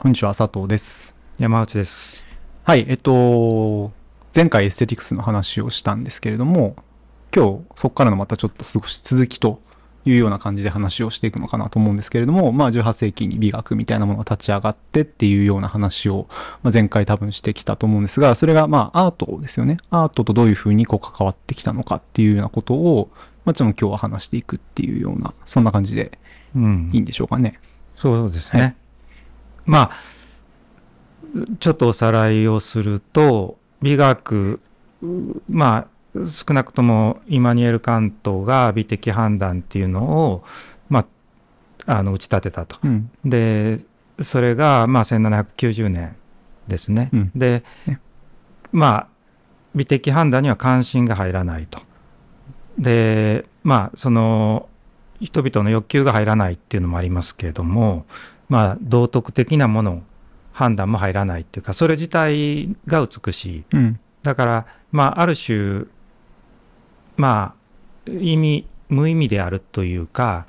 こんにちは、佐藤です。山内です。はい、えっと、前回エステティクスの話をしたんですけれども、今日そこからのまたちょっと少し続きというような感じで話をしていくのかなと思うんですけれども、まあ18世紀に美学みたいなものが立ち上がってっていうような話を、まあ、前回多分してきたと思うんですが、それがまあアートですよね。アートとどういうふうにこう関わってきたのかっていうようなことを、まあちょっと今日は話していくっていうような、そんな感じでいいんでしょうかね。そうですね。はいまあ、ちょっとおさらいをすると、美学、うまあ、少なくともイマニュエル・カントが美的判断っていうのを、まあ、あの打ち立てたと。うん。で、それが、まあ、1790年ですね。うんでね、まあ、美的判断には関心が入らないと。で、まあ、その、人々の欲求が入らないっていうのもありますけれども、まあ、道徳的なもの、判断も入らないっていうか、それ自体が美しい。うん。だから、まあ、ある種、まあ、意味、無意味であるというか、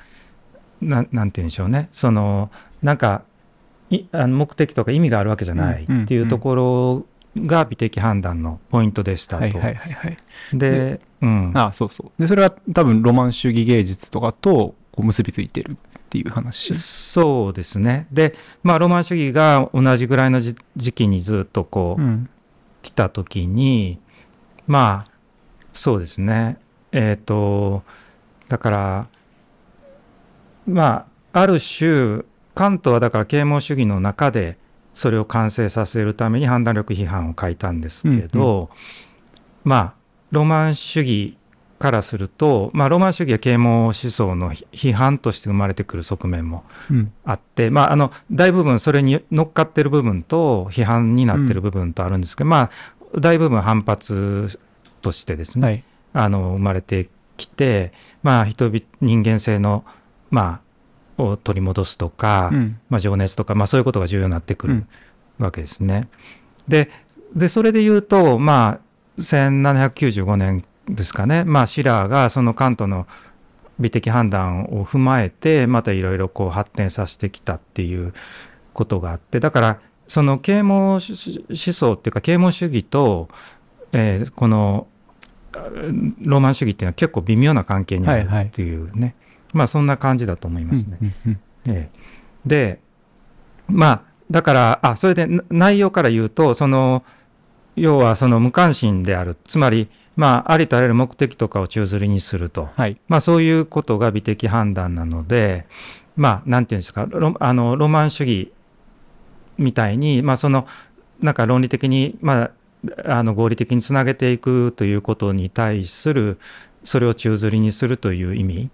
ななんて言うんでしょうね。その、なんか、いあの目的とか意味があるわけじゃないっていうところが美的判断のポイントでしたと。はいはいはいはい。で、うん。ああそうそう。で、それは多分ロマン主義芸術とかとこう結びついてるっていう話？そうですね。で、まあ、ロマン主義が同じぐらいの時時期にずっとこう、うん。来た時にまあそうですねえっ、とだからまあある種カントはだから啓蒙主義の中でそれを完成させるために判断力批判を書いたんですけど、まあロマン主義からすると、まあ、ロマン主義は啓蒙思想の批批判として生まれてくる側面もうん。あって、まあ、あの大部分それに乗っかってる部分と批判になってる部分とあるんですけど、まあ大部分反発としてですね、はい。あの生まれてきて、まあ、人々人間性の、まあ、を取り戻すとか、うん。まあ、情熱とか、まあ、そういうことが重要になってくるうんわけですね。ででそれで言うと、まあ、1795年ですかね、まあ、シラーがそのカントの美的判断を踏まえてまたいろいろこう発展させてきたっていうことがあってだからその啓蒙思想っていうか啓蒙主義と、えーこのあロマン主義っていうのは結構微妙な関係にあるはいはいっていうね、まあそんな感じだと思いますね。うんうん。ええ。でまあだからあそれでな内容から言うとその要はその無関心である。つまりまあありとあらゆる目的とかを宙づりにすると、はい。まあ、そういうことが美的判断なのでまあなんていうんですかロあのロマン主義みたいにまあそのなんか論理的にまああの合理的につなげていくということに対するそれを宙づりにするという意味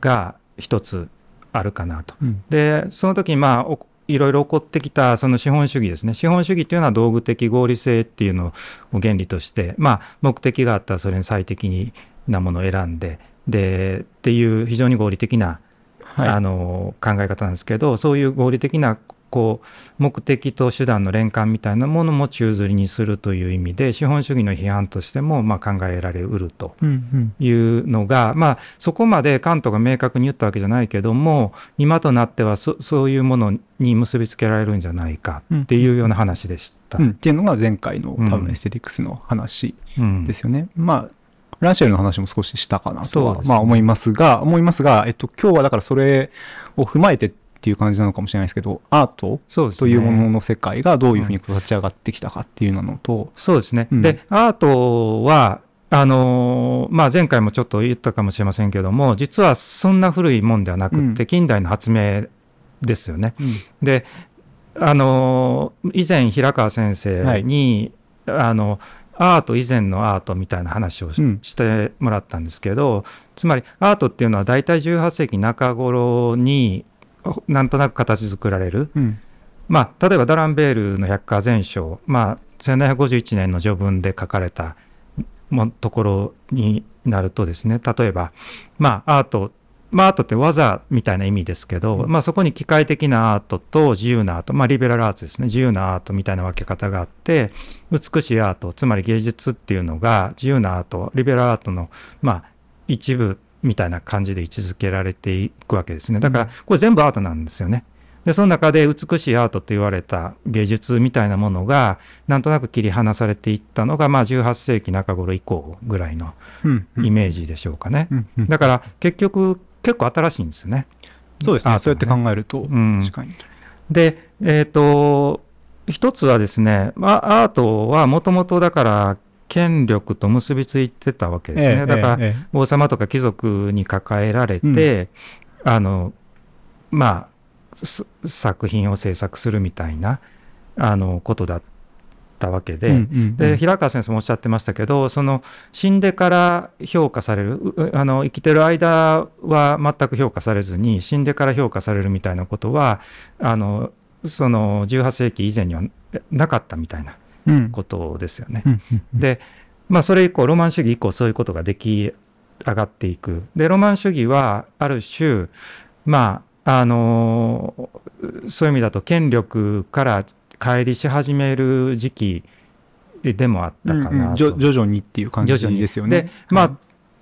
が一つあるかなと。うん。でその時にまあおいろいろ起こってきたその資本主義ですね資本主義っていうのは道具的合理性っていうのを原理としてまあ目的があったらそれに最適なものを選んででっていう非常に合理的な、はい。あの考え方なんですけどそういう合理的なこう目的と手段の連関みたいなものも宙づりにするという意味で資本主義の批判としてもまあ考えられうると。うんうん。いうのが、まあ、そこまでカントが明確に言ったわけじゃないけども今となってはそそういうものに結びつけられるんじゃないかっていうような話でした。うん。っていうのが前回の多うん分エステティクスの話うんですよね。まあ、ランシェルの話も少ししたかなとは、ねまあ思いますが、思いますが、えっと、今日はだからそれを踏まえてっていう感じなのかもしれないですけど、アートというものの世界がどういうふうに立ち上がってきたかっていうのと、そうですね。うん。で、アートは、あのーまあ、前回もちょっと言ったかもしれませんけども、実はそんな古いもんではなくって、うん。近代の発明ですよね。うん。で、あのー以前、平川先生に、あの、アート以前のアートみたいな話をし,、うん。てもらったんですけど、つまりアートっていうのは大体18世紀中頃になんとなく形作られる。うん。まあ、例えばダランベールの百科全書、まあ、1751年の序文で書かれたもところになるとですね、例えば、まあ、アート、まあ、アートって技みたいな意味ですけど、うん。まあ、そこに機械的なアートと自由なアート、まあ、リベラルアーツですね、自由なアートみたいな分け方があって、美しいアート、つまり芸術っていうのが自由なアート、リベラルアートの、まあ、一部みたいな感じで位置づけられていくわけですね。だから、これ全部アートなんですよね。でその中で美しいアートと言われた芸術みたいなものがなんとなく切り離されていったのが、まあ、18世紀中頃以降ぐらいのイメージでしょうかね。うんうんだから結局結構新しいんですよね。そうですね。アートそうやって考えると、うん確かに。で、えっ、と、一つはですね、まあ、アートはもともとだから権力と結びついてたわけですね。ええだから、ええ王様とか貴族に抱えられて、あの、まあ、す作品を制作するみたいな、あの、ことだったわけで、うんうんうん。で平川先生もおっしゃってましたけどその死んでから評価されるうあの生きてる間は全く評価されずに死んでから評価されるみたいなことはあのその18世紀以前にはなかったみたいなうんことですよね。うんうんうんで、まあ、それ以降ロマン主義以降そういうことができ上がっていく。でロマン主義はある種まああのそういう意味だと権力から乖離し始める時期でもあったかうんうなんと。徐徐々にっていう感じですよね。でま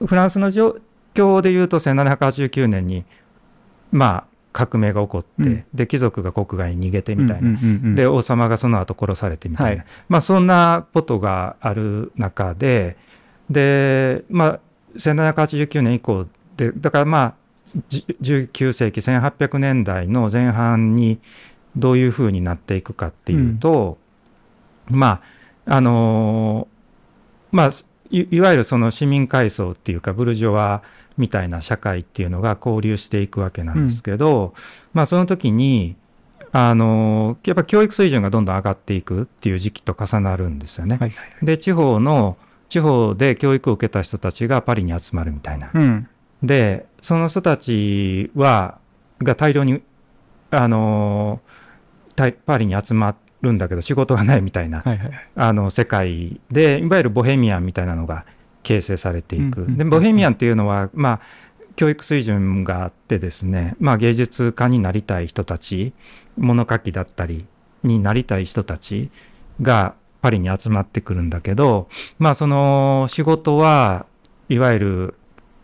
あ、フランスの状況でいうと1789年にまあ革命が起こって、うん。で貴族が国外に逃げてみたいな、うんうんうんうんで王様がその後殺されてみたいな、はい。まあそんなことがある中ででまあ1789年以降でだからまあじ19世紀1800年代の前半にどういうふうになっていくかっていうと、まああのーまあいいわゆるその市民階層っていうかブルジョワみたいな社会っていうのが交流していくわけなんですけど、まあその時にあのやっぱ教育水準がどんどん上がっていくっていう時期と重なるんですよね。はいはいで地方の地方で教育を受けた人たちがパリに集まるみたいな。うんでその人たちはが大量にあのたパリに集まるんだけど仕事がないみたいなはいはいあの世界でいわゆるボヘミアンみたいなのが形成されていく。でボヘミアンっていうのは、まあ、教育水準があってですね、まあ、芸術家になりたい人たち物書きだったりになりたい人たちがパリに集まってくるんだけど、まあ、その仕事はいわゆる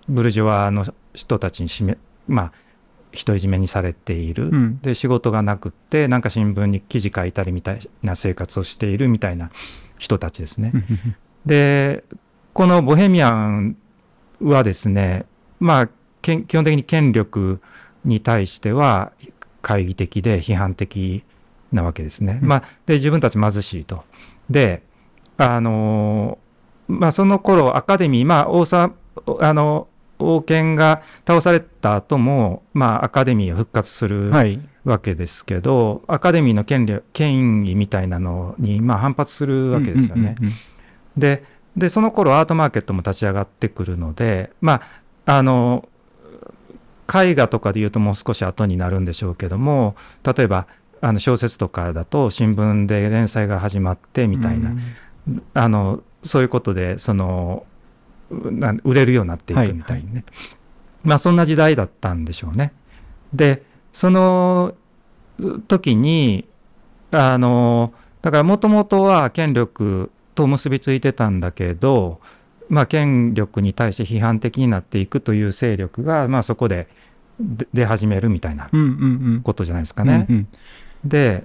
ブルジョワの人たちに占め、まあ、独り占めにされている。うんで仕事がなくってなんか新聞に記事書いたりみたいな生活をしているみたいな人たちですね。でこのボヘミアンはですねまあ基本的に権力に対しては懐疑的で批判的なわけですね。うんまあ、で自分たち貧しいと。であのまあその頃アカデミーまあ王様あの王権が倒された後もまあアカデミーが復活するはいわけですけど、アカデミーの権利権威みたいなのにまあ反発するわけですよね。ででその頃アートマーケットも立ち上がってくるのでまああの絵画とかでいうともう少し後になるんでしょうけども例えばあの小説とかだと新聞で連載が始まってみたいな、あのそういうことでその売れるようになっていくみたいにね、まあそんな時代だったんでしょうね。でその時にあのだからもともとは権力と結びついてたんだけど、まあ、権力に対して批判的になっていくという勢力が、まあ、そこで出出始めるみたいなうんうんうん。ことじゃないですかね。うんうん。で、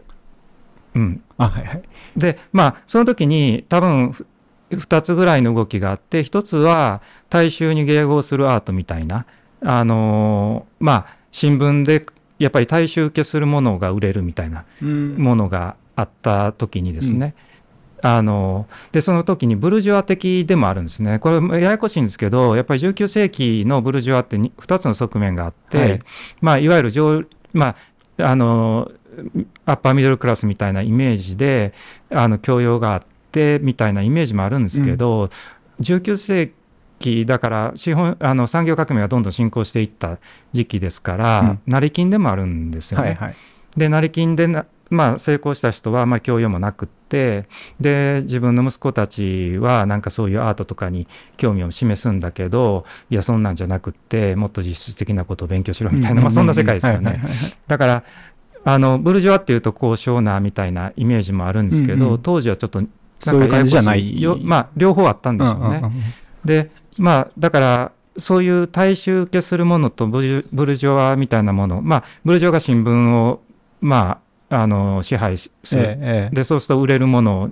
うん、あはいはい。でまあその時に多分ふ2つぐらいの動きがあって1つは大衆に迎合するアートみたいなあのーまあ新聞でやっぱり大衆受けするものが売れるみたいなうん。ものがあった時にですね、あのでその時にブルジョワ的でもあるんですね。これややこしいんですけどやっぱり19世紀のブルジョワって2つの側面があって、はい。いまあ、いわゆる上、まあ、あのアッパーミドルクラスみたいなイメージであの教養があってみたいなイメージもあるんですけど、19世紀だから資本あの産業革命がどんどん進行していった時期ですから、うん。成金でもあるんですよね。はいはい。で成金でな、まあ、成功した人はあまり教養もなくってで自分の息子たちはなんかそういうアートとかに興味を示すんだけどいやそんなんじゃなくってもっと実質的なことを勉強しろみたいな、まあ、そんな世界ですよね。だからあのブルジョワっていうと高尚なみたいなイメージもあるんですけど、うん。うん当時はちょっとなんかそういう感じじゃない。ややこしよまあ両方あったんでしょうね。うんうんうん。でまあだからそういう大衆受けするものとブルジョブルジョワみたいなものまあブルジョワが新聞をまあ、あの支配する、えええでそうすると売れるもの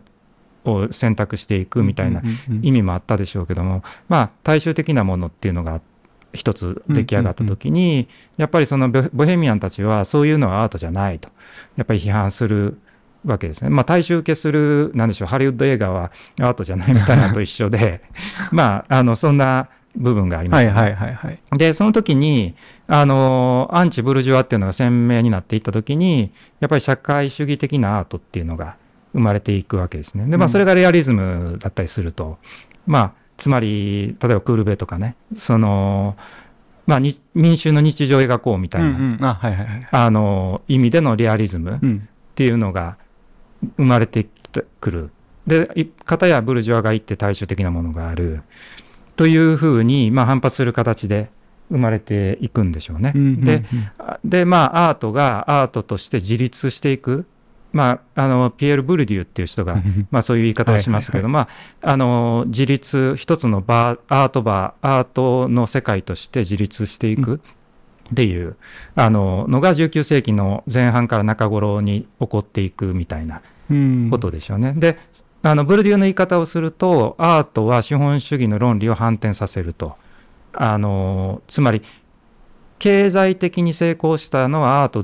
を選択していくみたいなうんうんうん意味もあったでしょうけども、まあ、大衆的なものっていうのが一つ出来上がった時に、やっぱりそのボボヘミアンたちはそういうのはアートじゃないと。やっぱり批判するわけですね。まあ、大衆受けするなんでしょうハリウッド映画はアートじゃないみたいなのと一緒で まああのそんな部分がありますよね、はいはいはいはい。でその時にあのアンチブルジョアっていうのが鮮明になっていった時にやっぱり社会主義的なアートっていうのが生まれていくわけですね。でまあうんそれがレアリズムだったりすると、まあつまり例えばクールベとかねそのまあに民衆の日常を描こうみたいな、意味でのレアリズムっうんていうのが生まれてくる。でい片やブルジョアがいって大衆的なものがあるというふうに、まあ、反発する形で生まれていくんでしょうね。うんうんうん。であでまあアートがアートとして自立していく、まあ、あのピエール・ブルデューっていう人が、まあ、そういう言い方をしますけど、まあ、あの自立一つのバーアートバーアートの世界として自立していくっていう、あののが19世紀の前半から中頃に起こっていくみたいなうん。ことでしょうね。であのブルデューの言い方をするとアートは資本主義の論理を反転させると。あのつまり経済的に成功したのはアート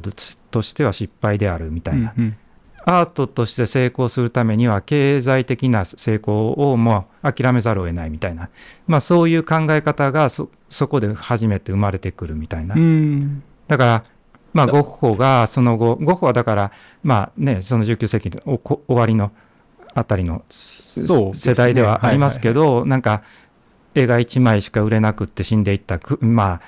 としては失敗であるみたいな、うんうん。アートとして成功するためには経済的な成功をもう諦めざるを得ないみたいな、まあ、そういう考え方がそそこで初めて生まれてくるみたいな、うん。だから、まあ、だゴッホがその後ゴッホはだから、まあね、その19世紀の終わりのあたりの世代ではありますけど、なんか絵が1枚しか売れなくって死んでいったくまあ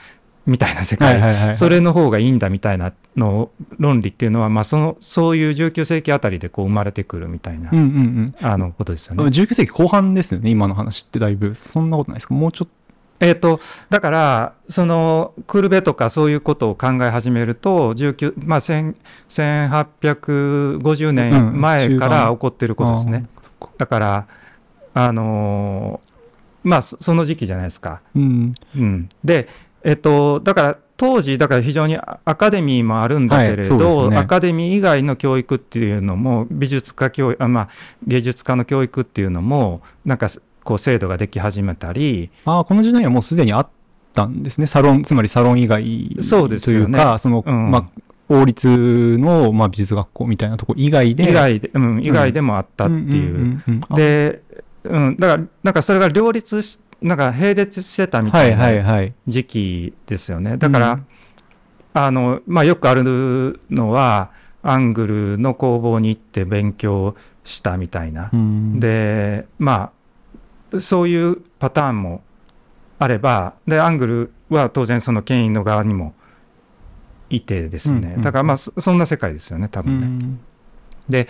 みたいな世界、はいはいはいはいそれの方がいいんだみたいなの論理っていうのは、まあ、そのそういう19世紀あたりでこう生まれてくるみたいな、うんうんあのことですようん。ね。19世紀後半ですよね、今の話ってだいぶ。そんなことないですか？もうちょっと。えー、とだからそのクルベとかそういうことを考え始めると19、まあ、1000 1850年前から起こってることですね。あー。そっかだからあのーまあそその時期じゃないですか。うん。うん、で、えっと、だから当時だから非常にアアカデミーもあるんだけれはいねアカデミー以外の教育っていうのも美術家教育あ、まあ、芸術家の教育っていうのもなんかこう制度ができ始めたりああ、この時代にはもうすでにあったんですね。サロン、つまりサロン以外そうですよねというか、その、うんまあ、王立の、まあ、美術学校みたいなとこ以外で。以外で,、うん、以外でもあったっていう。で、うん、だからなんかそれが両立しなんか並列してたみたはいいなはいはい。時期ですよね。だから、うんあのまあ、よくあるのはアングルの工房に行って勉強したみたいな。うん、でまあそういうパターンもあればでアングルは当然その権威の側にもいてですね、うんうんだからまあそそんな世界ですよね多う分ね。ん、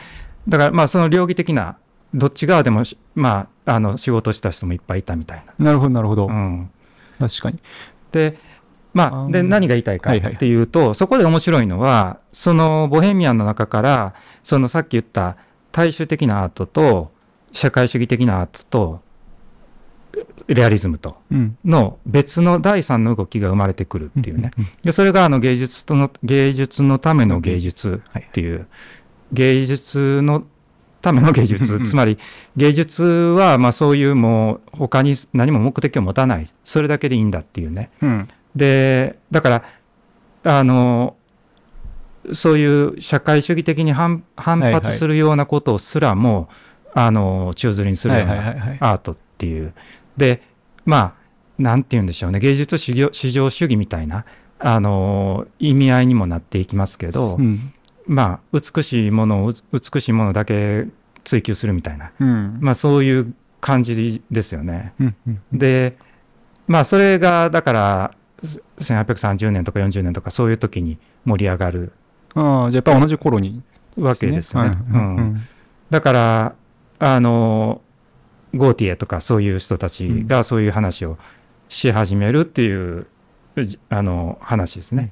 だからまあその両義的などっち側でもしまああの仕事した人もいっぱいいたみたいなるほどなるほど。な。うん、確かに。でまあ、で何が言いたいかはいはいっていうと、そこで面白いのはそのボヘミアンの中からそのさっき言った大衆的なアートと社会主義的なアートとレアリズムとうん。の別の第三の動きが生まれてくるっていうね。でそれがあの芸術との芸術のための芸術っていう、芸術のための芸うん術うんつまり芸術はまあそういうもう他に何も目的を持たないそれだけでいいんだっていうねうん。でだからあのそういう社会主義的に反発するようなことすらも、あの宙づりにするはいようなはいはいはい。アートっていう。で、まあ、なんて言うんでしょうね、芸術至上主義みたいな、あの意味合いにもなっていきますけど、うん。まあ、美しいものを美しいものだけ追求するみたいな、うん。まあ、そういう感じですよね。うんうんで、まあ、それが、だから、1830年とか40年とか、そういう時に盛り上がるああ、じゃあやっぱ同じ頃にわけですよね。はいうんうんだからあのゴーティエとかそういう人たちがそういう話をし始めるっていう、じあの話ですね。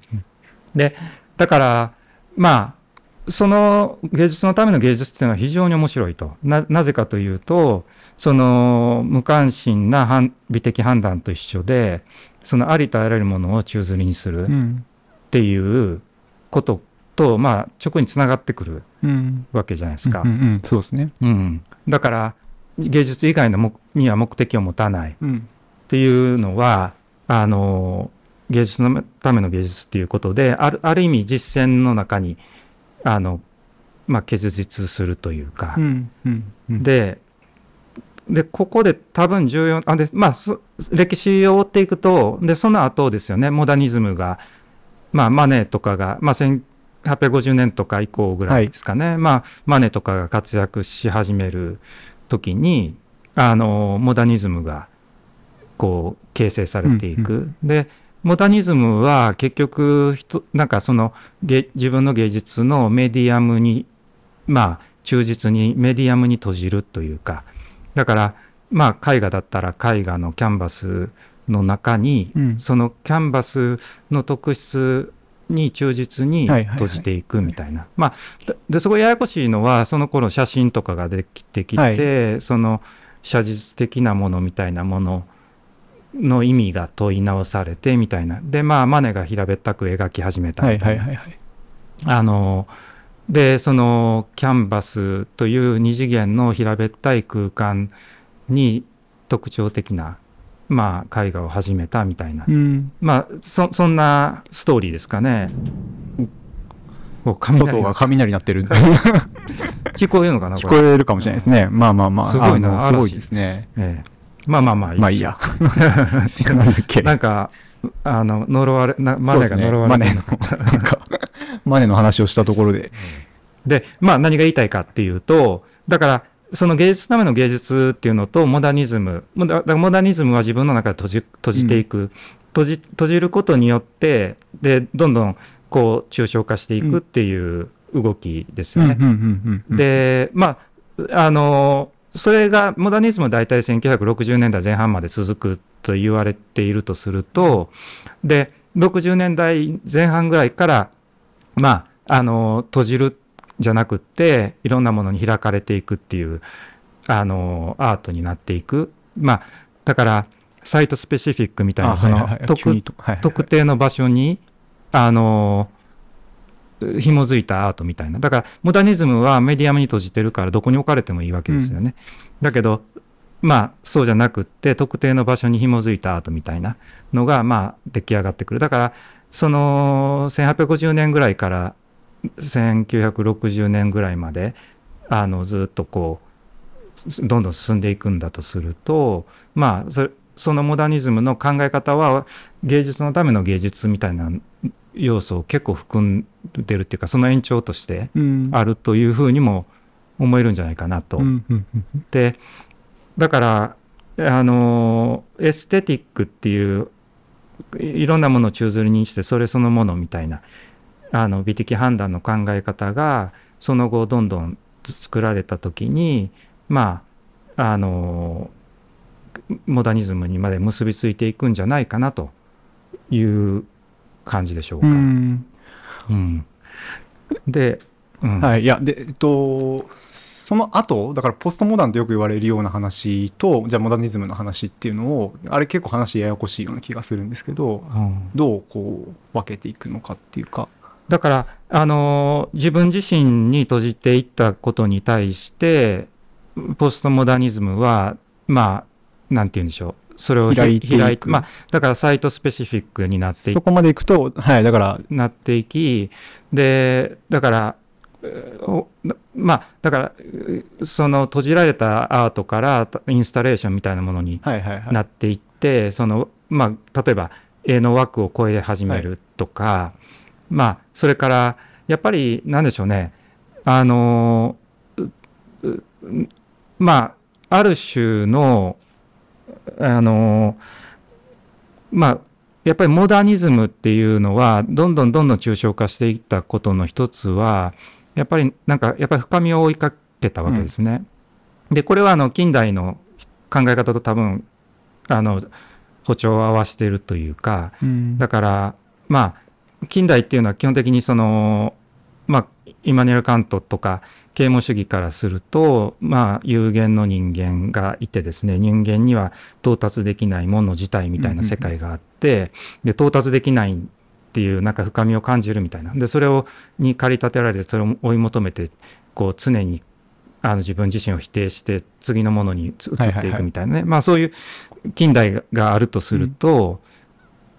でだからまあその芸術のための芸術っていうのは非常に面白いとななぜかというとその無関心な判美的判断と一緒でそのありとあらゆるものを宙づりにするっうん。ていうことと、まあ、直につながってくるうん。わけじゃないですか。うんうん、そうですね。うんだから芸術以外の目には目的を持たないっうん。ていうのはあの芸術のための芸術っていうことであるある意味実践の中にあの、まあ、結実するというか、うん。うん。うん、ででここで多分重要あで、まあ、そ歴史を追っていくとでその後ですよねモダニズムが、まあ、マネとかが、まあ、1850年とか以降ぐらいですかね、まあ、マネとかが活躍し始める時にあのモダニズムがこう形成されていく。うんでモダニズムは結局人なんかその芸自分の芸術のメディアムにまあ忠実にメディアムに閉じるというか。だからまあ絵画だったら絵画のキャンバスの中に、うん。そのキャンバスの特質に忠実にはいはいはい。閉じていくみたいな、まあででそこややこしいのはその頃写真とかができてきて、その写実的なものみたいなものの意味が問い直されてみたいな。でまあマネが平べったく描き始めたはいみたな。はいいはいはい。あのでそのキャンバスという二次元の平べったい空間に特徴的な、まあ、絵画を始めたみたいな、うん。まあそそんなストーリーですかね。外が雷鳴ってる。聞こえるのかな聞こえるかもしれないですね。まあまあまあ。すごいなすごいですね。ええまあまあまあまあいいや。なんかあの呪われなマネが呪わマネれてるの、なんか、マネの話をしたところで。で、まあ何が言いたいかっていうと、だから、その芸術のための芸術っていうのとモダニズム、モダモダニズムは自分の中で閉じ閉じていく、閉じ、閉じることによって、で、どんどんこう抽象化していくっていう動きですよね。うんうんうんうん、で、まあ、あの、それが、モダニズムは大体1960年代前半まで続くと言われているとすると、で、60年代前半ぐらいから、まあ、あの、閉じるじゃなくって、いろんなものに開かれていくっていう、あの、アートになっていく。まあ、だから、サイトスペシフィックみたいな、その特定の場所に、あの、紐づいたアートみたいな。だから、モダニズムはメディアムに閉じてるから、どこに置かれてもいいわけですよね。だけど、まあ、そうじゃなくって、特定の場所に紐づいたアートみたいなのが、まあ、出来上がってくる。だから、その、1850年ぐらいから、1960年ぐらいまで、あの、ずっとこう、どんどん進んでいくんだとすると、まあ、それそのモダニズムの考え方は芸術のための芸術みたいな要素を結構含んでるっていうかその延長としてうんあるというふうにも思えるんじゃないかなと。うんでだからあのエステティックっていういいろんなものを宙づりにしてそれそのものみたいなあの美的判断の考え方がその後どんどん作られた時にまああのモダニズムにまで結びついていくんじゃないかなという感じでしょうか。うん。うん。で、うん。はい、いや、で、えっと、その後、だからポストモダンとよく言われるような話と、じゃあモダニズムの話っていうのを、あれ結構話ややこしいような気がするんですけど、うん。どうこう分けていくのかっていうか。だから、あの自分自身に閉じていったことに対してポストモダニズムはまあなんて言うんでしょう。それをひ開いていく。開いまあ、だからサイトスペシフィックになっていそこまでいくと、はい、だから、なっていきでだからまあだからうその閉じられたアートからインスタレーションみたいなものにはいはいはい。なっていって、そのまあ例えば絵の枠を超え始めるとか、まあそれからやっぱりなんでしょうね。あのううまあある種のあのまあやっぱりモダニズムっていうのはどんどんどんどん抽象化していったことの一つはやっぱりなんかやっぱり深みを追いかけたわけですね。でこれはあの近代の考え方と多分あの歩調を合わせているというかうん。だからまあ近代っていうのは基本的にそのまあイマニュエル・カントとか啓蒙主義からするとまあ有限の人間がいてですね人間には到達できないもの自体みたいな世界があって、で到達できないっていうなんか深みを感じるみたいな。でそれをに駆り立てられてそれを追い求めてこう常にあの自分自身を否定して次のものに移っていくみたいなね、まあそういう近代があるとすると、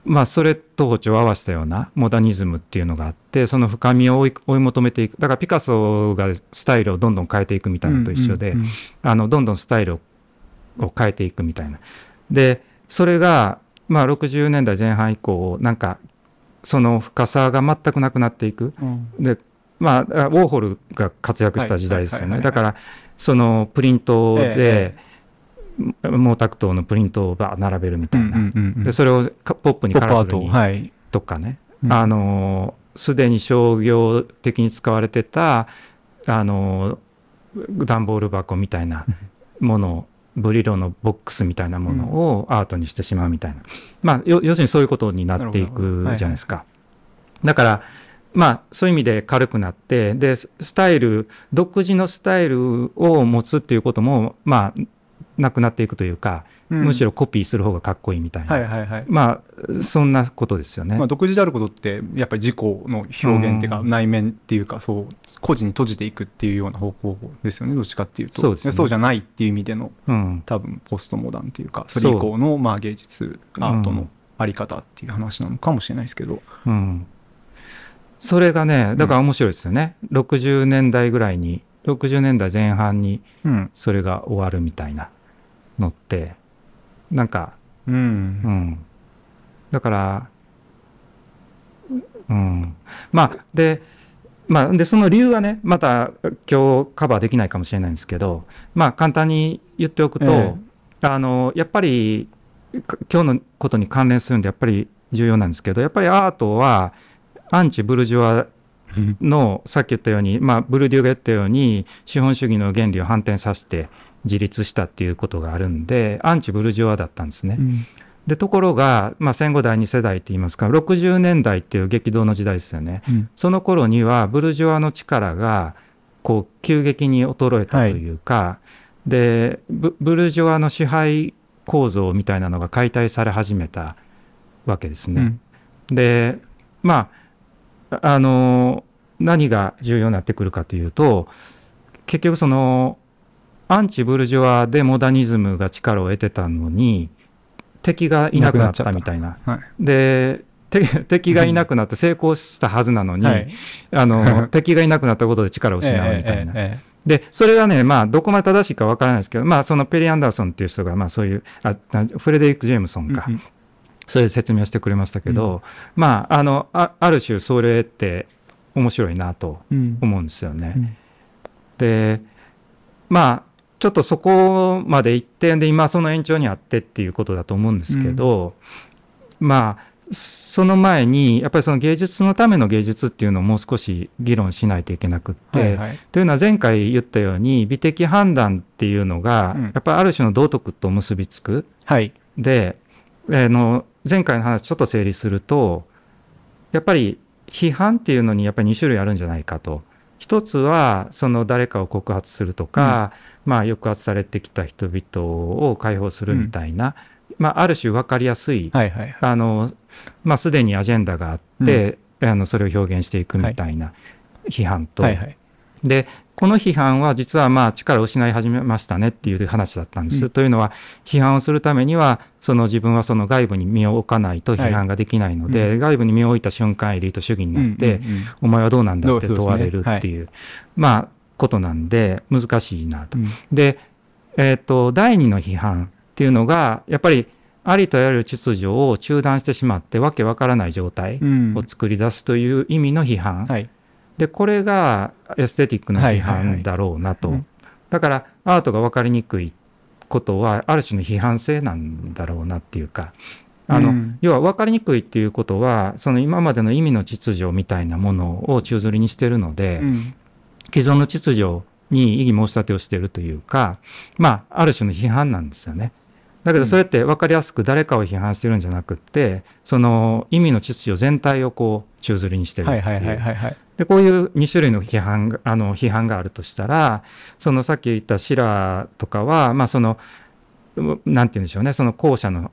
まあそれと歩調を合わせたようなモダニズムっていうのがあってその深みを追い求めていくだからピカソがスタイルをどんどん変えていくみたいなのと一緒で、あのどんどんスタイルをを変えていくみたいな。でそれが、まあ、60年代前半以降なんかその深さが全くなくなっていく。うんでまあ、あウォーホルが活躍した時代ですよね。だからそのプリントでえ、毛沢東のプリントをバー並べるみたいな。うんうんうんでそれをかポップにカラフルにはい。とかね、うん。あのすでに商業的に使われてたあの段ボール箱みたいなものをブリロのボックスみたいなものをアートにしてしまうみたいな、まあよ要するにそういうことになっていくじゃないですか。だからまあそういう意味で軽くなってでススタイル独自のスタイルを持つっていうこともまあなくなっていくというか、むしろ、ろコピーする方がかっこいいみたいな、はいはいはい。まあそんなことですよね。まあ、独自であることってやっぱり自己の表現っていうか、うん。内面っていうかそう個人に閉じていくっていうような方向ですよねどっちかっていうと。そうですね。そうじゃないっていう意味でのうん。多分ポストモダンっていうかそれ以降のまあ芸術アートのあり方っていう話なのかもしれないですけど、うん、それがねだから面白いですよね、60年代ぐらいに60年代前半にうん。それが終わるみたいなのってなんか、うん。うん、だから、うん、まあでまあ、でその理由はねまた今日カバーできないかもしれないんですけどまあ簡単に言っておくと、えあのやっぱりか今日のことに関連するんでやっぱり重要なんですけどやっぱりアートはアンチブルジョワ のさっき言ったように、まあ、ブルデューが言ったように資本主義の原理を反転させて自立したっていうことがあるんでアンチブルジョワだったんですね。うんでところが、まあ、戦後第二世代って言いますか60年代っていう激動の時代ですよね。うんその頃にはブルジョワの力がこう急激に衰えたというか、でブブルジョワの支配構造みたいなのが解体され始めたわけですね。うんでまああの何が重要になってくるかというと結局そのアンチブルジョワでモダニズムが力を得てたのに敵がいなくなったみたいな。はい。でて敵がいなくなって成功したはずなのに、はい。あの 敵がいなくなったことで力を失うみたいな。えええでそれはねまあどこまで正しいかわからないですけどまあそのペリー・アンダーソンっていう人がまあそういうああフレデリック・ジェームソンか、そういう説明をしてくれましたけど、まああのあある種それって面白いなとうん。思うんですよね。うん。でまあちょっとそこまで一点で今その延長にあってっていうことだと思うんですけど、まあその前にやっぱりその芸術のための芸術っていうのをもう少し議論しないといけなくって、はいはいというのは前回言ったように美的判断っていうのがうんやっぱりある種の道徳と結びつく。はいで、あの前回の話ちょっと整理するとやっぱり批判っていうのにやっぱり2種類あるんじゃないかと。一つはその誰かを告発するとか、まあ抑圧されてきた人々を解放するみたいな、まあある種分かりやすい、はいはいあのまあすでにアジェンダがあって、あのそれを表現していくみたいな批判と、はいはい。でこの批判は実はまあ力を失い始めましたねっていう話だったんです。うん。というのは批判をするためにはその自分はその外部に身を置かないと批判ができないので、はい外部に身を置いた瞬間エリート主義になって、うんうんうん。お前はどうなんだって問われるっていうまあことなんで難しいなと。うん。で、えー、と第二の批判っていうのがやっぱりありとあらゆる秩序を中断してしまってわけわからない状態うん。を作り出すという意味の批判、はいでこれがエステティックな批判だろうなと、うん。だからアートが分かりにくいことはある種の批判性なんだろうなっていうかあの、うん。要は分かりにくいっていうことはその今までの意味の秩序みたいなものを宙づりにしてるので、うん。既存の秩序に異議申し立てをしているというかまあある種の批判なんですよね。だけどそれって分かりやすく誰かを批判してるんじゃなくってその意味の秩序全体をこう宙づりにしてるってはいいうでこういう2種類の批判があの批判があるとしたらそのさっき言ったシラーとかはまあそのうなんて言うんでしょうねその後者の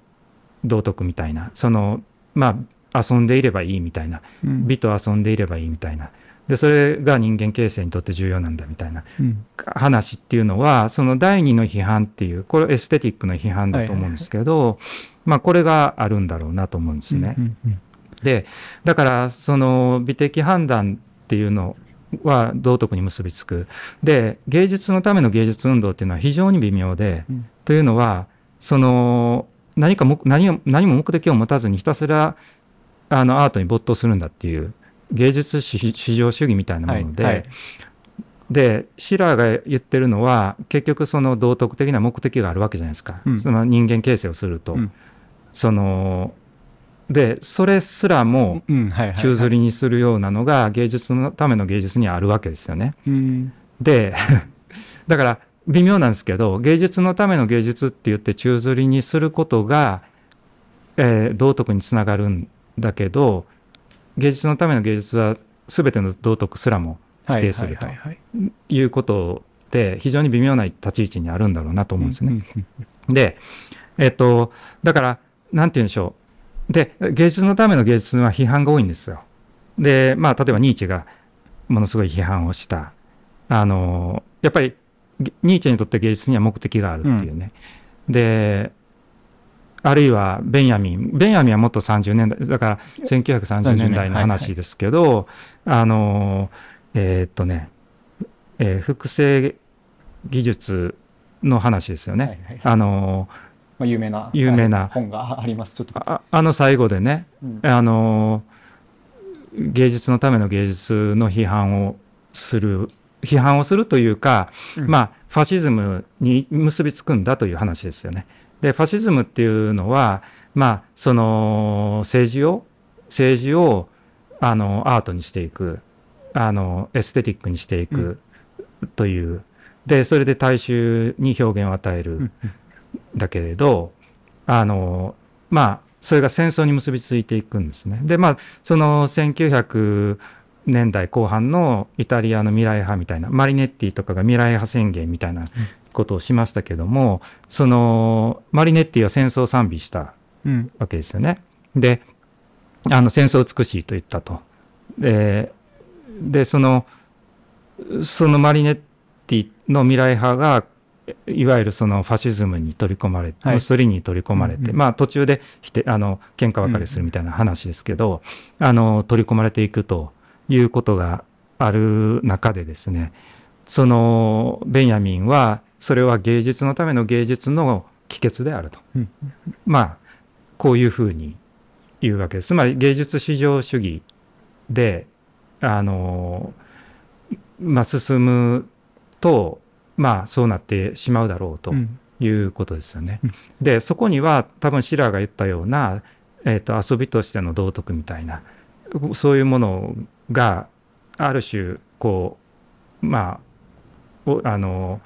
道徳みたいなそのまあ遊んでいればいいみたいなうん。美と遊んでいればいいみたいな。でそれが人間形成にとって重要なんだみたいなうん。話っていうのはその第二の批判っていうこれエステティックの批判だと思うんですけど、まあこれがあるんだろうなと思うんですね。うんうん。でだからその美的判断っていうのは道徳に結びつく。で芸術のための芸術運動っていうのは非常に微妙で、うん。というのはその何かも何を何も目的を持たずにひたすらあのアートに没頭するんだっていう芸術至至上主義みたいなもので、はいはい。でシラーが言ってるのは結局その道徳的な目的があるわけじゃないですか、うん。その人間形成をすると。うん。そのでそれすらも宙吊りにするようなのが芸術のための芸術にあるわけですよね。うんで だから微妙なんですけど芸術のための芸術って言って宙吊りにすることが、えー道徳につながるんだけど芸術のための芸術は全ての道徳すらも否定するとはいうことで非常に微妙な立ち位置にあるんだろうなと思うんですね。で、えっと、だから、なんて言うんでしょう。で、芸術のための芸術は批判が多いんですよ。で、まあ、例えばニーチェがものすごい批判をした。あの、やっぱり、ニーチェにとって芸術には目的があるっていうね。で、あるいはベンヤミン。ベンヤミンはもっと30年代、だから1930年代の話ですけど、あの、えーっとね、えー複製技術の話ですよね。はいはいあのまあ有名な有名な。はい本があります。ちょっと。ああの最後でね、うん。あの芸術のための芸術の批判をする批判をするというか、うん。まあファシズムに結びつくんだという話ですよね。でファシズムっていうのはまあその政治を政治をあのアートにしていくあのエステティックにしていくという、でそれで大衆に表現を与える。うんだけれどあのまあそれが戦争に結びついていくんですね。でまあその1900年代後半のイタリアの未来派みたいなマリネッティとかが未来派宣言みたいなことをしましたけども、そのマリネッティは戦争を賛美したうんわけですよね。であの戦争美しいと言ったと。ででそのそのマリネッティの未来派がいわゆるそのファシズムに取り込まれて、はいムッソリに取り込まれて、うんうんまあ途中で否定あの喧嘩別れするみたいな話ですけど、あの取り込まれていくということがある中でですねそのベンヤミンはそれは芸術のための芸術の帰結であると。うんまあこういうふうに言うわけです。つまり芸術至上主義であの、まあ、進むとまあそうなってしまうだろうとうんいうことですよね。うんでそこには多分シラーが言ったような、えー、と遊びとしての道徳みたいなそういうものがある種こうまあおあの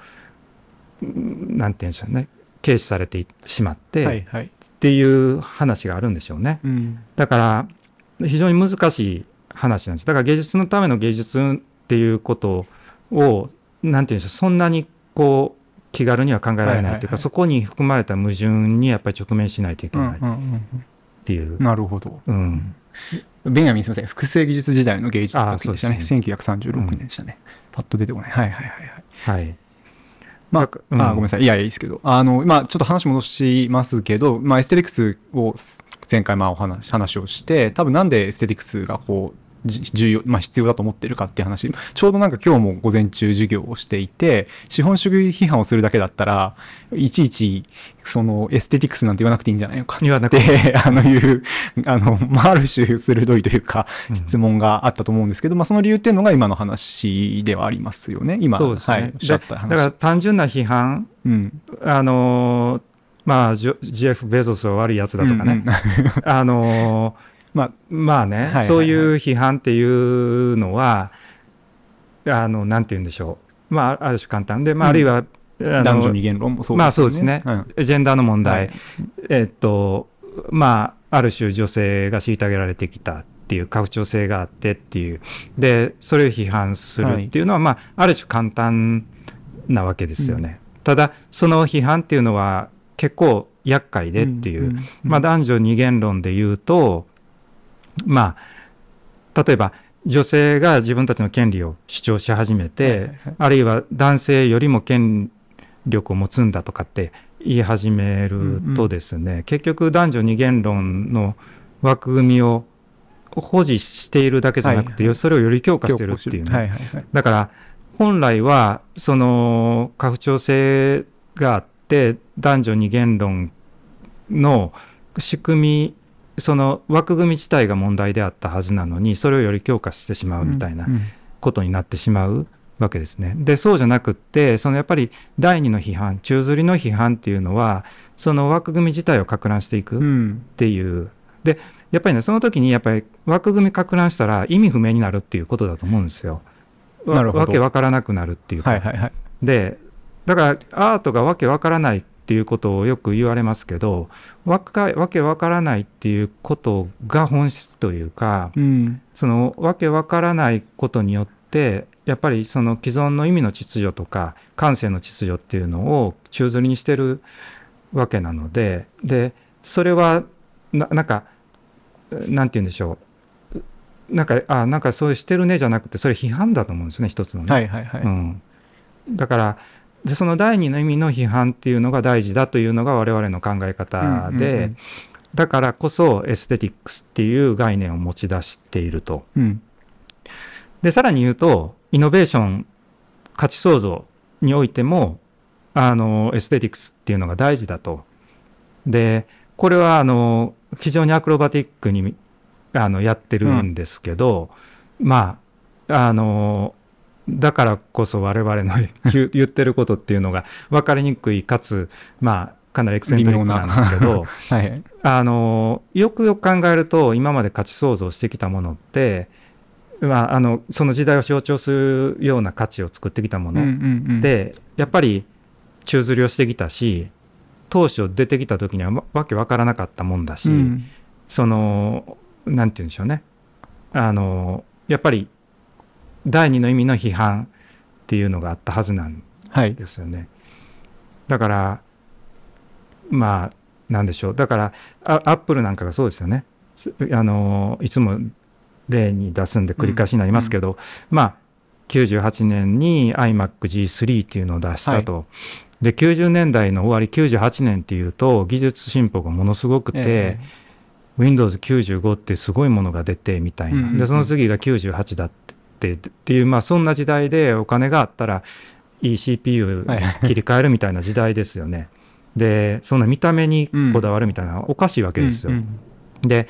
うんなんて言うんでしょうね軽視されてしまって、はいはいっていう話があるんでしょうね。うんだから非常に難しい話なんです。だから芸術のための芸術っていうことをなんていうんでしょうそんなにこう気軽には考えられないというか、はい。はいはいそこに含まれた矛盾にやっぱり直面しないといけうんないっうん。ていう。うんなるほど。うん。ベンヤミンすみません複製技術時代の芸術作品でしたね。あそう1936年でしたね、パッと出てこない。はいはいはいはい。はい。まあうん。あごめんなさい。いやいや、いいですけど。あの、まあ、ちょっと話戻しますけど、まあ、 aesthetics を前回、まあ、お話、話をして、多分なんで aesthetics がこう、じ重要、まあ、必要だと思ってるかっていう話、ちょうどなんか今日も午前中授業をしていて、資本主義批判をするだけだったら、いちいち、その、 aesthetics なんて言わなくていいんじゃないのか言わなくってて、あの、いう、あの、まあ、ある種鋭いというか、うん質問があったと思うんですけど、まあ、その理由っていうのが今の話ではありますよね。今、そうですね。はい、おっしゃった話。だだから単純な批判うん。あのーまあジェフ・ベゾスは悪いやつだとかね、うんうん あのーまあ、まあね、はいはいはい。そういう批判っていうのは、あの、なんて言うんでしょう。まあ、ある種簡単。で、まあ、うん。あるいは、男女二元論もそうですよね。まあそうですね。うん。ジェンダーの問題、はい。えっと、まあ、ある種女性が虐げられてきたっていう、家父長性があってっていう、で、それを批判するっていうのは、まあ、ある種簡単なわけですよね。ただ、その批判っていうのは結構厄介でっていう、んんん。まあ、男女二元論で言うと、まあ例えば女性が自分たちの権利を主張し始めて、あるいは男性よりも権力を持つんだとかって言い始めるとですね、結局男女二元論の枠組みを保持しているだけじゃなくて、はいはい。それをより強化してるっていうね、はいはいはい。だから本来はその家父長制があって男女二元論の仕組みその枠組み自体が問題であったはずなのにそれをより強化してしまうみたいなうんうんことになってしまうわけですね。でそうじゃなくってそのやっぱり第二の批判宙吊りの批判っていうのはその枠組み自体を拡乱していくっうんていう。でやっぱりねその時にやっぱり枠組み拡乱したら意味不明になるっていうことだと思うんですよ。わけわからなくなるっていうか。はいはいはい。でだからアートがわけわからないっていうことをよく言われますけどわかわけわからないっていうことが本質というかうん。そのわけわからないことによってやっぱりその既存の意味の秩序とか感性の秩序っていうのを宙づりにしてるわけなのででそれはななんかなんて言うんでしょうなんかあなんかそういうしてるねじゃなくてそれ批判だと思うんですね一つのね。はいはいはい。うん、だからでその第二の意味の批判っていうのが大事だというのが我々の考え方で、うんうんうんだからこそエステティックスっていう概念を持ち出していると。うん。でさらに言うとイノベーション価値創造においてもあのエステティクスっていうのが大事だと。でこれはあの非常にアクロバティックにあのやってるんですけど、まああのだからこそ我々の 言ってることっていうのが分かりにくいかつまあかなりエクセントリックなんですけど はい。あのよくよく考えると今まで価値創造してきたものって、まあ、あのその時代を象徴するような価値を作ってきたもうんうんのうん、で、やっぱり宙吊りをしてきたし当初出てきた時にはわわけわからなかったもんだし、うん。そのなんて言うんでしょうね。あのやっぱり第二の意味の批判っていうのがあったはずなんはい。ですよね。だからまあなんでしょうだからあアップルなんかがそうですよね。すあのいつも例に出すんで繰り返しになりますけど、まあ98年に iMacG3 っていうのを出したと。で90年代の終わり98年っていうと技術進歩がものすごくて、え Windows95 ってすごいものが出てみたいな、うんうんうんでその次が98だってっていうまあそんな時代でお金があったらいい CPU 切り替えるみたいな時代ですよね。でそんな見た目にこだわるみたいなおかしいわけですよ。うんうんで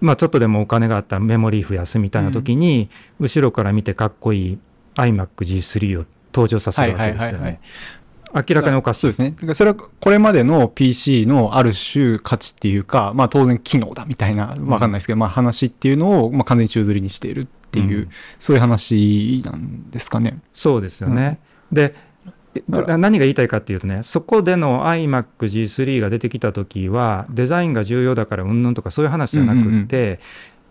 まあちょっとでもお金があったらメモリー増やすみたいな時に、後ろから見てかっこいい iMacG3 を登場させるわけですよはいはいはいね。明らかにおかしいそうですね。だからそれはこれまでの PC のある種価値っていうか、まあ当然機能だみたいな、わかんないですけど、まあ話っていうのを、まあ完全に宙吊りにしているっていう、うんそういう話なんですかね。そうですよね。でだから何が言いたいかっていうとねそこでの iMacG3 が出てきた時はデザインが重要だからうんぬんとかそういう話じゃなくって、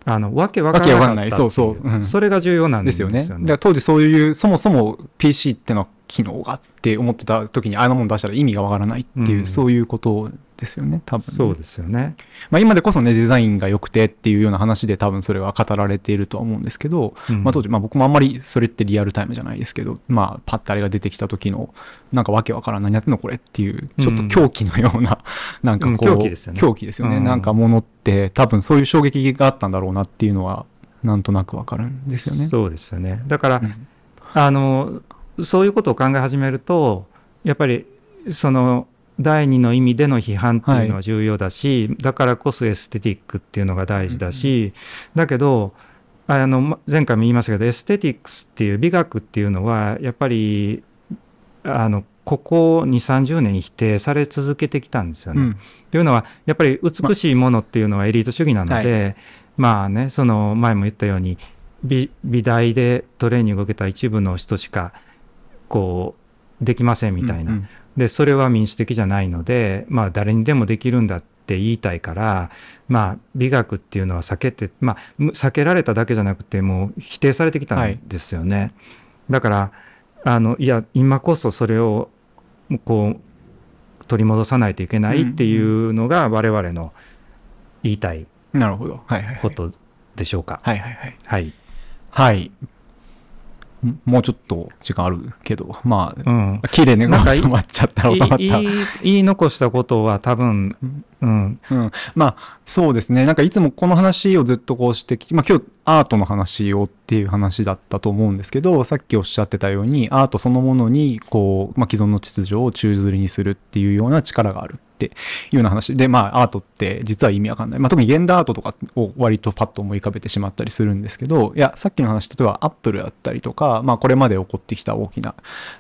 あのわけわからなかったっていうわけわかんないそうそううんそれが重要なんでですすよね。よね。だから当時そういう、そもそも PC ってのは機能がって思ってた時にあんなもの出したら意味がわからないっていう、うんそういうことですよね、多分ね、そうですよね。まあ今でこそね、デザインが良くてっていうような話で多分それは語られているとは思うんですけど、うんまあ当時、まあ僕もあんまりそれってリアルタイムじゃないですけど、まあパッてあれが出てきた時の、なんかわけわからん何やってんのこれっていう、ちょっと狂気のような、なんかこう、うん狂気ですよね狂気ですよね。うんなんかものって多分そういう衝撃があったんだろうなっていうのは、なんとなくわかるんですよね。そうですよね。だから、うんあのそういうことを考え始めるとやっぱりその第二の意味での批判っていうのは重要だし、だからこそエステティックっていうのが大事だし、だけどあのま前回も言いましたけどエステティックスっていう美学っていうのはやっぱりあのここ2 3 0年否定され続けてきたんですよね。うん。っていうのはやっぱり美しいものっていうのはエリート主義なので、まあねその前も言ったように美美大でトレーニングを受けた一部の人しかこうできませんみたいな、うんうんでそれは民主的じゃないので、まあ、誰にでもできるんだって言いたいから、まあ、美学っていうのは避けて、まあ、む避けられただけじゃなくてもう否定されてきたんですよね。だからあのいや今こそそれをこう取り戻さないといけないっていうのが我々の言いたい。ことでしょうか。はいはいはい。はい。はい。んもうちょっと時間あるけど、まあ、うん。綺麗に収まっちゃったら収まった。い言い言い残したことは多分、うん、うん、まあそうですね。なんかいつもこの話をずっとこうしてきまあ今日アートの話をっていう話だったと思うんですけどさっきおっしゃってたようにアートそのものにこう、まあ、既存の秩序を宙づりにするっていうような力があるっていうような話でまあアートって実は意味わかんない、まあ、特に現代アートとかを割とパッと思い浮かべてしまったりするんですけどいやさっきの話例えばアップルだったりとか、まあ、これまで起こってきた大きな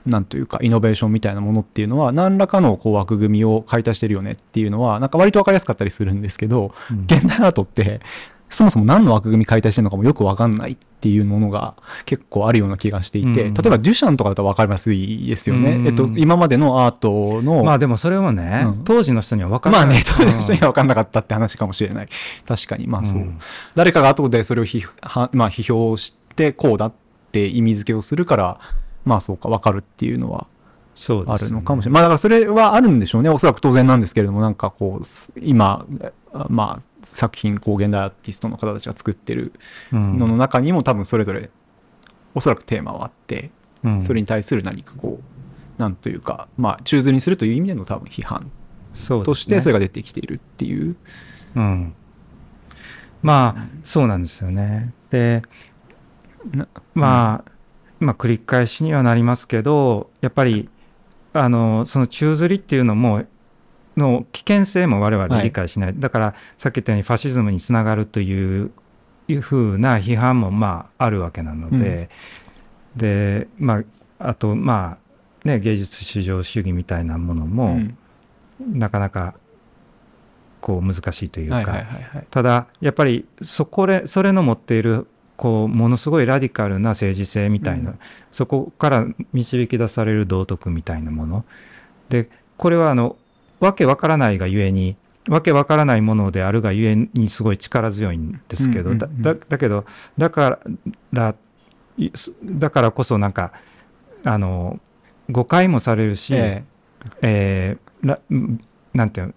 なんというかイノベーションみたいなものっていうのは何らかのこう枠組みを買い足してるよねっていうのはなんか割と分かりやすかったりするんですけど、うん。現代アートってそもそも何の枠組み解体してるのかもよく分かんないっていうものが結構あるような気がしていて、うん。例えばデュシャンとかだと分かりやすいですよね、うん。えっと、今までのアートのまあでもそれもね、うん。当時の人には分からない。まあね当時の人には分かんなかったって話かもしれない。確かにまあそう、うん。誰かが後でそれを批,、はまあ、批評してこうだって意味付けをするからまあそうか分かるっていうのはあるのかもしれない。まあだからそれはあるんでしょうね。おそらく当然なんですけれども、なんかこう、す今、あまあ作品、こう現代アーティストの方たちが作ってるうんのの中にも多分それぞれ、おそらくテーマはあって、うんそれに対する何かこう、なんというか、まあ、宙づりにするという意味での多分批判としてそれが出てきているっていう。うん、まあそうなんですよね。でなまあ、まあ繰り返しにはなりますけどやっぱりあのその宙づりっていうのもの危険性も我々理解しない、だからさっき言ったようにファシズムにつながるといういうふうな批判もまああるわけなので、でまああとまあね芸術至上主義みたいなものうも、ん。なかなかこう難しいというか、はいはいはいはい。ただやっぱりそこでそれの持っているこうものすごいラディカルな政治性みたいな、うん。そこから導き出される道徳みたいなもの。でこれはあのわけわからないがゆえにわけわからないものであるがゆえにすごい力強いんですけど、だだだけどだからいだからこそなんかあの誤解もされるし、ええ。ーらんなんていうの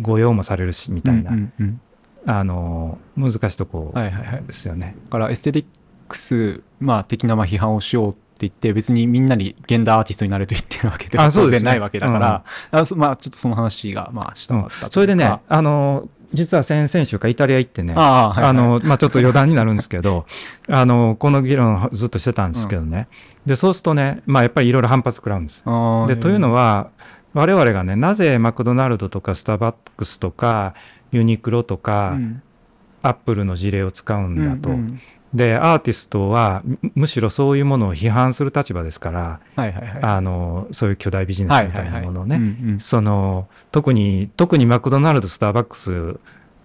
誤用もされるしみえたいな、うんうんうんあの難しいとこはいはいはい。ですよね。だからエステティックス、まあ、的なまあ批判をしようって言って別にみんなに現代アーティストになれと言ってるわけでは当然ないわけだから、あそまあちょっとその話がまあしたかったうか、それでね、あの実は先々週かイタリア行ってね、あ,、はいはい、のまあ、ちょっと余談になるんですけど、あのこの議論をずっとしてたんですけどね、でそうするとね、まあ、やっぱりいろいろ反発食らうんです。でというのは、我々がね、なぜマクドナルドとかスターバックスとかユニクロとか、うん。アップルの事例を使うんだと。うんうんでアーティストはむむしろそういうものを批判する立場ですから、はいはいはい。あのそういう巨大ビジネスみたいなものをね、はいはいはい。うんうんその特に特にマクドナルドスターバックス、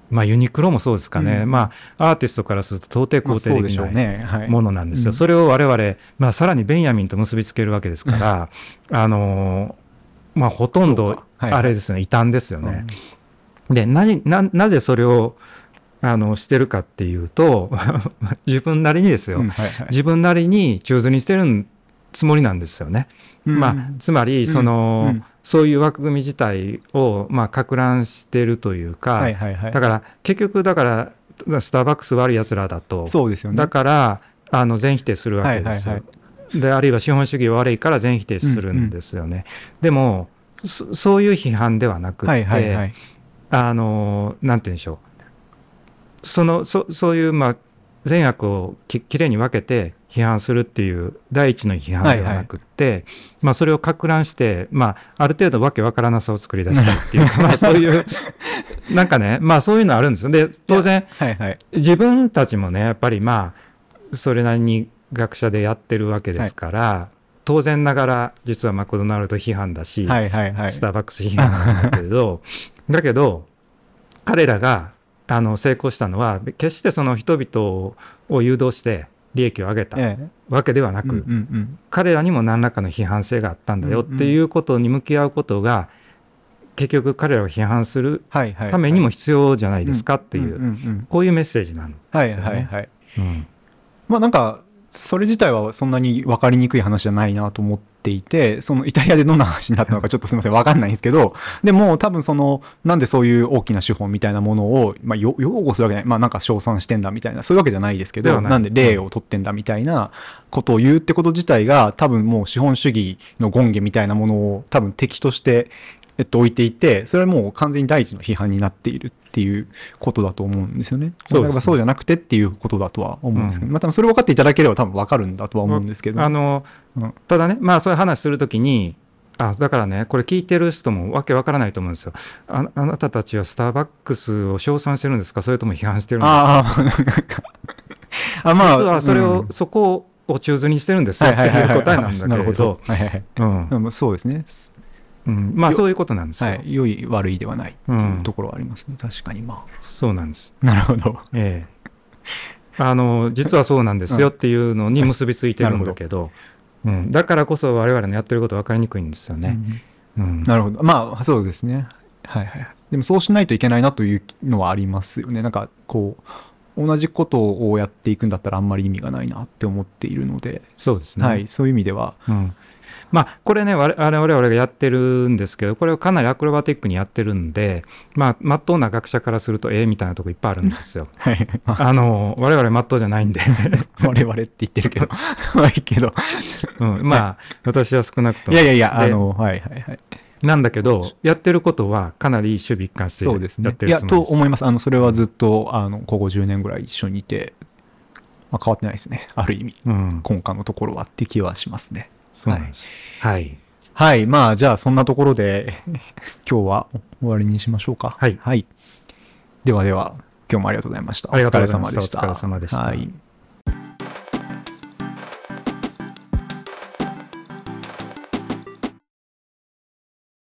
まあ、ユニクロもそうですかね、うんまあ、アーティストからすると到底肯定できないね。はい。ものなんですよ、うん。それを我々、まあ、さらにベンヤミンと結びつけるわけですからあの、まあ、ほとんどあれですね、異端ですようん。ね。で何ななぜそれをあのしてるかっていうと 自分なりにですよ、うんはいはい自分なりに宙づりにしてるつもりなんですよね。まあ、つまりその、うんそういう枠組み自体を、まあ、か乱してるというか、はいはいはい。だから結局だからスターバックス悪いやつらだとそうですよね。だからあの全否定するわけですよ。はいであるいは資本主義悪いから全否定するんですよね。でもそそういう批判ではなくて、はいはいはい。あのなんて言うんでしょうそのそそういう、まあ、善悪をききれいに分けて批判するっていう第一の批判ではなくって、まあ、それをか乱して、まあ、ある程度わけわからなさを作り出したいっていうか まあそういうなんかね、まあ、そういうのあるんですよ。で当然はいはい。自分たちもねやっぱりまあそれなりに学者でやってるわけですから、当然ながら実はマクドナルド批判だし、はいはいはい。スターバックス批判なんだけれど だけど彼らがあの成功したのは決してその人々を誘導して利益を上げたええわけではなく、彼らにも何らかの批判性があったんだよっていうことに向き合うことが結局彼らを批判する。ためにも必要じゃないですかっていう、んんんこういうメッセージなのですはいよね。はいはい。うんまあなんかそれ自体はそんなに分かりにくい話じゃないなと思っていて、そのイタリアでどんな話になったのかちょっとすみません、分かんないんですけど、でも多分その、なんでそういう大きな資本みたいなものを、まあ、よ擁護するわけない、まあなんか称賛してんだみたいな、そういうわけじゃないですけど、なんで例を取ってんだみたいなことを言うってこと自体が、多分もう資本主義の権下みたいなものを多分敵として、えっと、置いていて、それはもう完全に第一の批判になっているっていうことだと思うんですよね。そうね。そうじゃなくてっていうことだとは思うんですけど、うん。まあ多分それ分かっていただければ多分分かるんだとは思うんですけど。あの、うん。ただね、まあそういう話するときに、あだからね、これ聞いてる人もわけわからないと思うんですよ。あ。あなたたちはスターバックスを称賛してるんですか、それとも批判してるんですか？あまあ、実はそれを、うん。そこを中図にしてるんですよっていう答えなんだけなるほれどそうですね。うんまあそういうことなんですよ。はい。良い悪いではないっていうところはありますね。確かにまそうなんです。あ。なるほど。ええ、あの実はそうなんですよっていうのに結びついてるんだけど、うん、だからこそ我々のやってること分かりにくいんですよね。うんなるほど。まあ、そうですね。はいはい。でもそうしないといけないなというのはありますよね。なんか、こう、同じことをやっていくんだったらあんまり意味がないなって思っているので、そうですねはい。そういう意味では、うんまあ、これね、我々我々がやってるんですけど、これをかなりアクロバティックにやってるんで、まあ、まっとうな学者からすると、ええみたいなとこいっぱいあるんですよ。はい。まああの我々まっとうじゃないんで、我々って言ってるけど、まあいいけど。うん、まあ、私は少なくとも。いやいやいや、あでの、はいはいはい。なんだけど、やってることはかなり守備一貫してそうですねやっ。ていや、るつもりです。と思います。あの、それはずっと、あの、ここ10年ぐらい一緒にいて、まあ、変わってないですね。ある意味、うん、根幹のところはって気はしますね。そうなんです。はい。はい。まあ、じゃあ、そんなところで、今日は終わりにしましょうか。はいではでは、今日もありがとうございました。ありがとうございましたお疲れ様でした。お疲れ様でしたはい。